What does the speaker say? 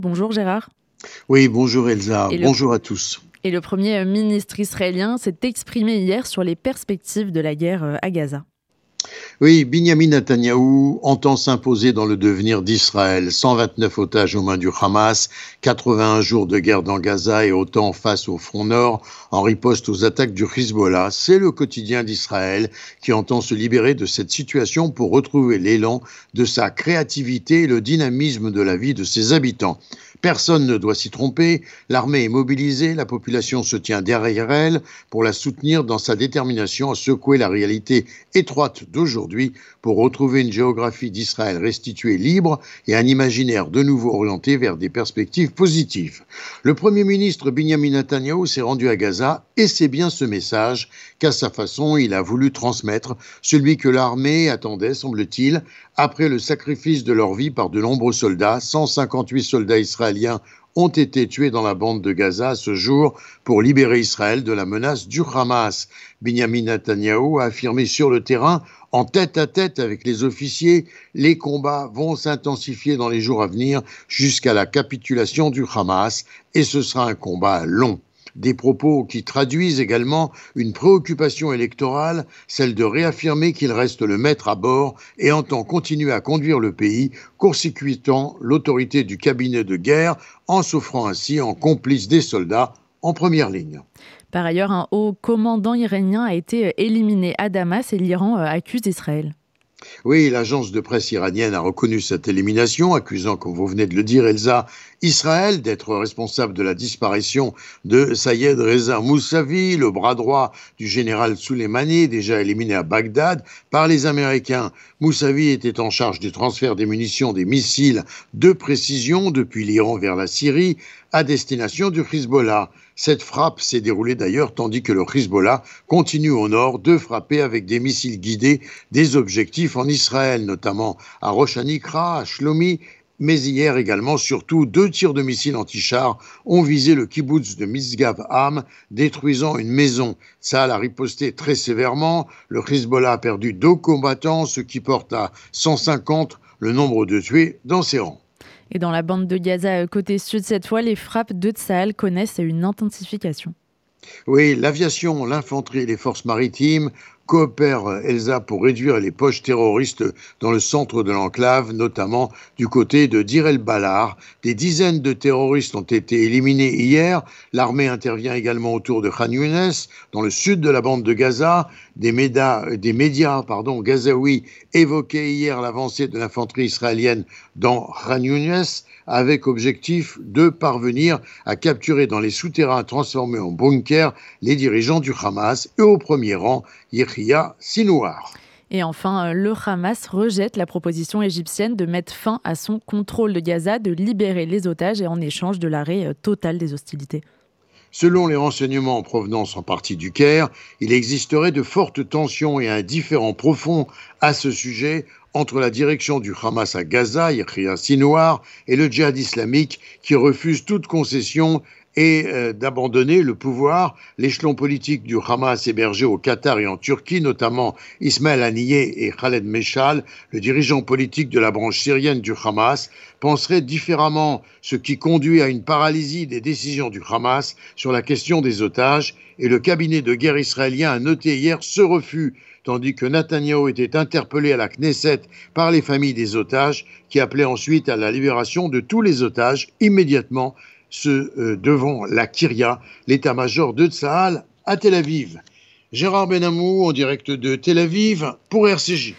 Bonjour Gérard. Oui, bonjour Elsa, bonjour à tous. Et le Premier ministre israélien s'est exprimé hier sur les perspectives de la guerre euh, à Gaza. Oui, Binyamin Netanyahou entend s'imposer dans le devenir d'Israël. 129 otages aux mains du Hamas, 81 jours de guerre dans Gaza et autant face au front nord en riposte aux attaques du Hezbollah. C'est le quotidien d'Israël qui entend se libérer de cette situation pour retrouver l'élan de sa créativité et le dynamisme de la vie de ses habitants. Personne ne doit s'y tromper, l'armée est mobilisée, la population se tient derrière elle pour la soutenir dans sa détermination à secouer la réalité étroite d'aujourd'hui pour retrouver une géographie d'Israël restituée libre et un imaginaire de nouveau orienté vers des perspectives positives. Le Premier ministre Benjamin Netanyahu s'est rendu à Gaza et c'est bien ce message qu'à sa façon il a voulu transmettre, celui que l'armée attendait, semble-t-il, après le sacrifice de leur vie par de nombreux soldats, 158 soldats israéliens ont été tués dans la bande de Gaza ce jour pour libérer Israël de la menace du Hamas. Benjamin Netanyahu a affirmé sur le terrain, en tête à tête avec les officiers, les combats vont s'intensifier dans les jours à venir jusqu'à la capitulation du Hamas et ce sera un combat long des propos qui traduisent également une préoccupation électorale, celle de réaffirmer qu'il reste le maître à bord et entend continuer à conduire le pays, court-circuitant l'autorité du cabinet de guerre en s'offrant ainsi en complice des soldats en première ligne. Par ailleurs, un haut commandant iranien a été éliminé à Damas et l'Iran euh, accuse Israël. Oui, l'agence de presse iranienne a reconnu cette élimination, accusant, comme vous venez de le dire, Elsa, Israël d'être responsable de la disparition de Sayed Reza Moussavi, le bras droit du général Soleimani, déjà éliminé à Bagdad par les Américains. Moussavi était en charge du transfert des munitions, des missiles de précision depuis l'Iran vers la Syrie à destination du Hezbollah. Cette frappe s'est déroulée d'ailleurs tandis que le Hezbollah continue au nord de frapper avec des missiles guidés des objectifs en Israël, notamment à Rosh Hanikra, à Shlomi mais hier également, surtout, deux tirs de missiles anti-chars ont visé le kibbutz de Misgav Am, détruisant une maison. Ça a riposté très sévèrement. Le Hezbollah a perdu deux combattants, ce qui porte à 150 le nombre de tués dans ses rangs. Et dans la bande de Gaza, euh, côté sud, cette fois, les frappes de Tsahal connaissent une intensification. Oui, l'aviation, l'infanterie et les forces maritimes coopèrent, Elsa, pour réduire les poches terroristes dans le centre de l'enclave, notamment du côté de Dir el-Balar. Des dizaines de terroristes ont été éliminés hier. L'armée intervient également autour de Khan Younes, dans le sud de la bande de Gaza. Des, médias, des médias pardon, gazaouis évoquaient hier l'avancée de l'infanterie israélienne dans Khan Younes avec objectif de parvenir à capturer dans les souterrains transformés en bunkers les dirigeants du Hamas et au premier rang Yehia Sinouar. Et enfin, euh, le Hamas rejette la proposition égyptienne de mettre fin à son contrôle de Gaza, de libérer les otages et en échange de l'arrêt euh, total des hostilités. Selon les renseignements en provenance en partie du Caire, il existerait de fortes tensions et un différend profond à ce sujet entre la direction du Hamas à Gaza, Yahya Sinouar, et le djihad islamique qui refuse toute concession et euh, d'abandonner le pouvoir. L'échelon politique du Hamas hébergé au Qatar et en Turquie, notamment Ismaël Haniyeh et Khaled Meshal, le dirigeant politique de la branche syrienne du Hamas, penserait différemment, ce qui conduit à une paralysie des décisions du Hamas sur la question des otages, et le cabinet de guerre israélien a noté hier ce refus tandis que Netanyahu était interpellé à la Knesset par les familles des otages, qui appelaient ensuite à la libération de tous les otages immédiatement ce, euh, devant la Kyria, l'état-major de Tsahal à Tel Aviv. Gérard Benamou en direct de Tel Aviv pour RCJ.